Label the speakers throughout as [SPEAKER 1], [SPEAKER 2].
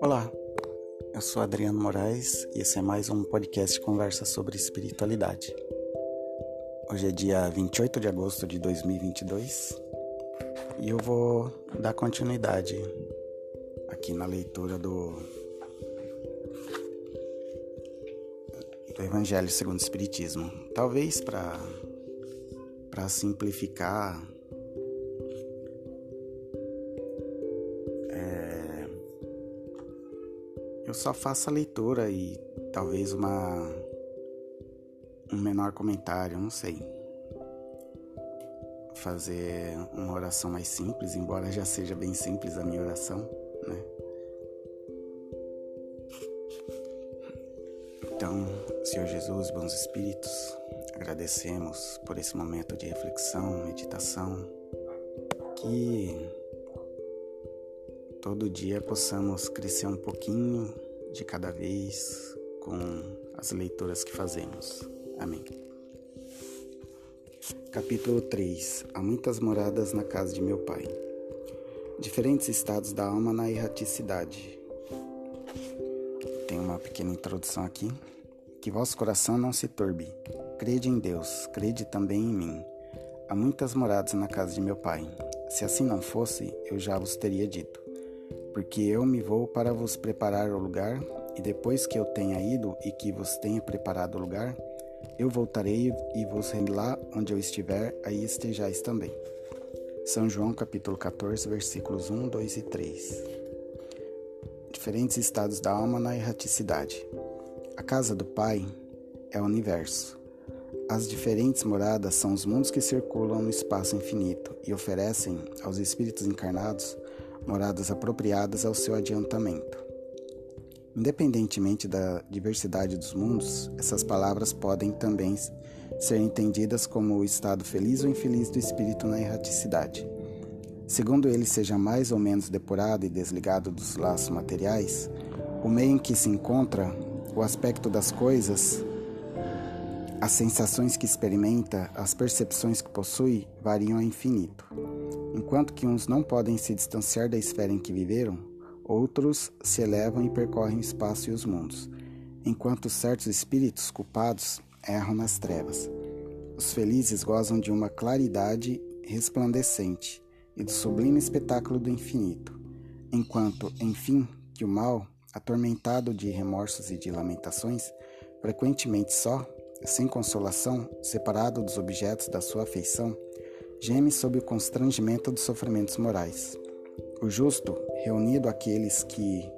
[SPEAKER 1] Olá, eu sou Adriano Moraes e esse é mais um podcast de conversa sobre espiritualidade. Hoje é dia 28 de agosto de 2022 e eu vou dar continuidade aqui na leitura do, do Evangelho segundo o Espiritismo. Talvez para para simplificar eu só faço a leitura e talvez uma um menor comentário, não sei. Fazer uma oração mais simples, embora já seja bem simples a minha oração, né? Então, Senhor Jesus, bons espíritos, agradecemos por esse momento de reflexão, meditação, que todo dia possamos crescer um pouquinho de cada vez com as leituras que fazemos. Amém. Capítulo 3 Há muitas moradas na casa de meu pai. Diferentes estados da alma na erraticidade. Tem uma pequena introdução aqui. Que vosso coração não se turbe. Crede em Deus, crede também em mim. Há muitas moradas na casa de meu pai. Se assim não fosse, eu já vos teria dito. Porque eu me vou para vos preparar o lugar, e depois que eu tenha ido e que vos tenha preparado o lugar, eu voltarei e vos rei lá onde eu estiver, aí estejais também. São João capítulo 14, versículos 1, 2 e 3. Diferentes estados da alma na erraticidade. A casa do Pai é o universo. As diferentes moradas são os mundos que circulam no espaço infinito e oferecem aos espíritos encarnados moradas apropriadas ao seu adiantamento. Independentemente da diversidade dos mundos, essas palavras podem também ser entendidas como o estado feliz ou infeliz do espírito na erraticidade. Segundo ele seja mais ou menos depurado e desligado dos laços materiais, o meio em que se encontra o aspecto das coisas, as sensações que experimenta, as percepções que possui variam ao infinito. Enquanto que uns não podem se distanciar da esfera em que viveram, outros se elevam e percorrem o espaço e os mundos, enquanto certos espíritos culpados erram nas trevas. Os felizes gozam de uma claridade resplandecente e do sublime espetáculo do infinito, enquanto, enfim, que o mal atormentado de remorsos e de lamentações, frequentemente só, sem consolação, separado dos objetos da sua afeição, geme sob o constrangimento dos sofrimentos morais. O justo, reunido àqueles que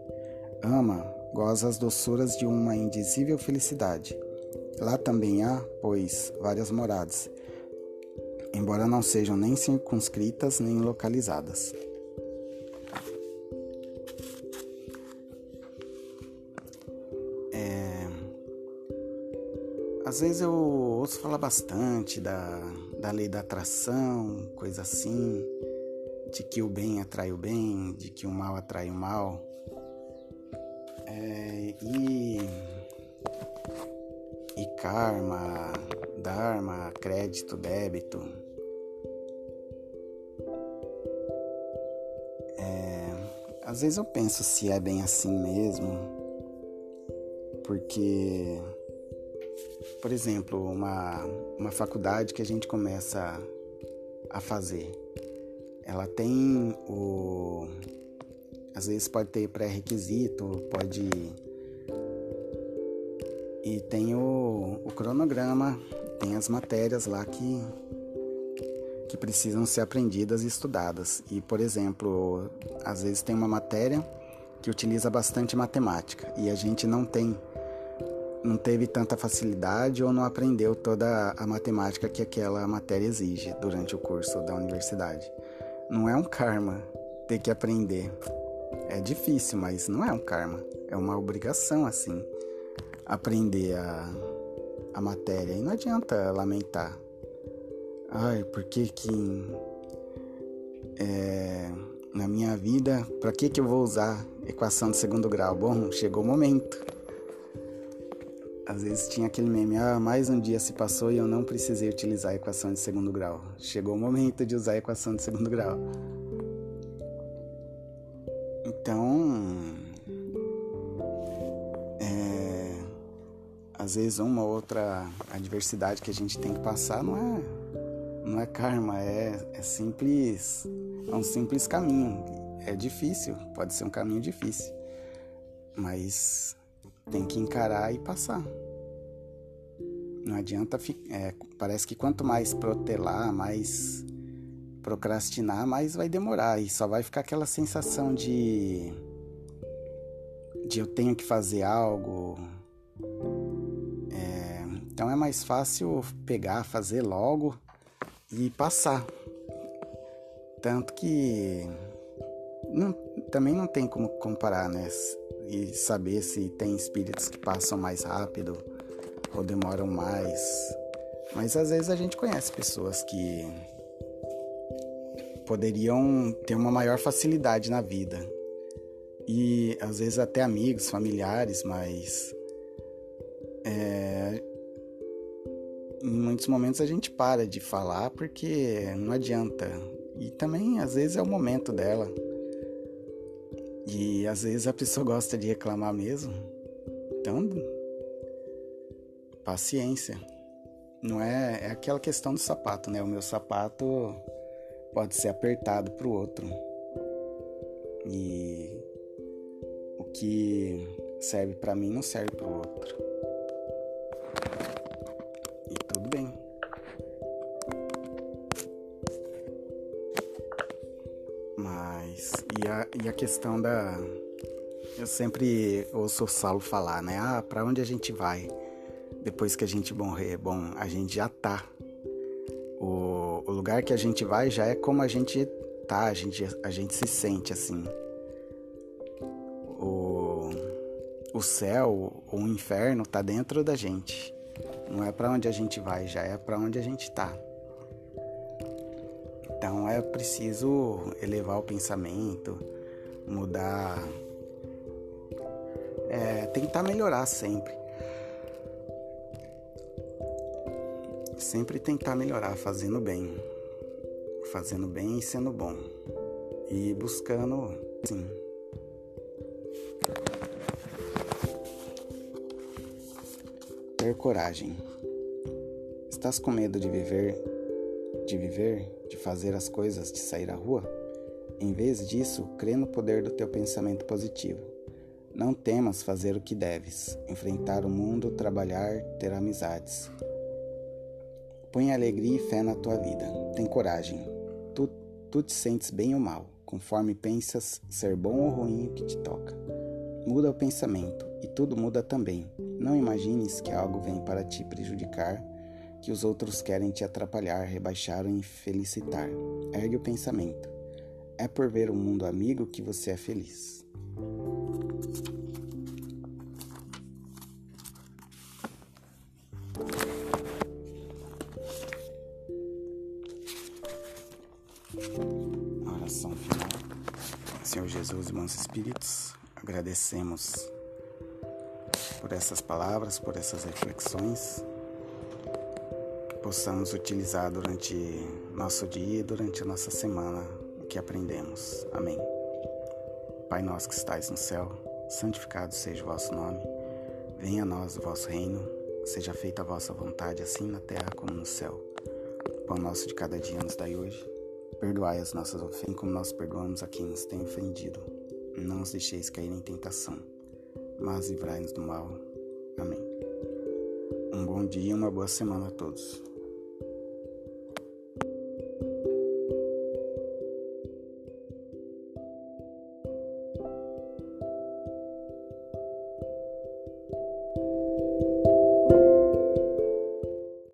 [SPEAKER 1] ama, goza as doçuras de uma indizível felicidade. Lá também há, pois, várias moradas, embora não sejam nem circunscritas nem localizadas. Às vezes eu ouço falar bastante da, da lei da atração, coisa assim, de que o bem atrai o bem, de que o mal atrai o mal. É, e, e karma, dharma, crédito, débito. É, às vezes eu penso se é bem assim mesmo, porque por exemplo, uma, uma faculdade que a gente começa a fazer. Ela tem o. Às vezes pode ter pré-requisito, pode. E tem o, o cronograma, tem as matérias lá que, que precisam ser aprendidas e estudadas. E, por exemplo, às vezes tem uma matéria que utiliza bastante matemática e a gente não tem não teve tanta facilidade ou não aprendeu toda a matemática que aquela matéria exige durante o curso da universidade. Não é um karma ter que aprender. É difícil, mas não é um karma. É uma obrigação, assim, aprender a, a matéria. E não adianta lamentar. Ai, por que que é, na minha vida, para que que eu vou usar equação de segundo grau? Bom, chegou o momento Às vezes tinha aquele meme, ah, mais um dia se passou e eu não precisei utilizar a equação de segundo grau. Chegou o momento de usar a equação de segundo grau. Então, é, às vezes uma ou outra adversidade que a gente tem que passar não é, não é karma, é, é simples, é um simples caminho. É difícil, pode ser um caminho difícil, mas tem que encarar e passar. Não adianta, é, parece que quanto mais protelar, mais procrastinar, mais vai demorar e só vai ficar aquela sensação de de eu tenho que fazer algo. É, então é mais fácil pegar, fazer logo e passar. Tanto que não, também não tem como comparar, né? E saber se tem espíritos que passam mais rápido ou demoram mais. Mas às vezes a gente conhece pessoas que poderiam ter uma maior facilidade na vida. E às vezes até amigos, familiares, mas é, em muitos momentos a gente para de falar porque não adianta. E também às vezes é o momento dela. E às vezes a pessoa gosta de reclamar mesmo. Então, paciência. Não é, é aquela questão do sapato, né? O meu sapato pode ser apertado para o outro. E o que serve para mim não serve para o outro. Mas e a, e a questão da eu sempre ouço o Saulo falar, né? Ah, para onde a gente vai depois que a gente morrer? Bom, a gente já tá. O, o lugar que a gente vai já é como a gente tá, a gente, a gente se sente assim. O, o céu, o inferno tá dentro da gente. Não é para onde a gente vai, já é para onde a gente tá. Então é preciso elevar o pensamento, mudar, é, tentar melhorar sempre. Sempre tentar melhorar, fazendo bem. Fazendo bem e sendo bom. E buscando, sim. Ter coragem. Estás com medo de viver, de viver, de fazer as coisas, de sair à rua? Em vez disso, crê no poder do teu pensamento positivo. Não temas fazer o que deves, enfrentar o mundo, trabalhar, ter amizades. Põe alegria e fé na tua vida. Tem coragem. Tu, tu te sentes bem ou mal, conforme pensas ser bom ou ruim o que te toca. Muda o pensamento e tudo muda também. Não imagines que algo vem para te prejudicar, que os outros querem te atrapalhar, rebaixar ou infelicitar. Ergue o pensamento. É por ver o um mundo amigo que você é feliz. Oração final. Senhor Jesus, irmãos espíritos, agradecemos por essas palavras, por essas reflexões. Possamos utilizar durante nosso dia e durante a nossa semana o que aprendemos. Amém. Pai nosso que estais no céu, santificado seja o vosso nome. Venha a nós o vosso reino. Seja feita a vossa vontade, assim na terra como no céu. O pão nosso de cada dia nos dai hoje Perdoai as nossas ofensas, como nós perdoamos a quem nos tem ofendido. Não nos deixeis cair em tentação, mas livrai-nos do mal. Amém. Um bom dia e uma boa semana a todos.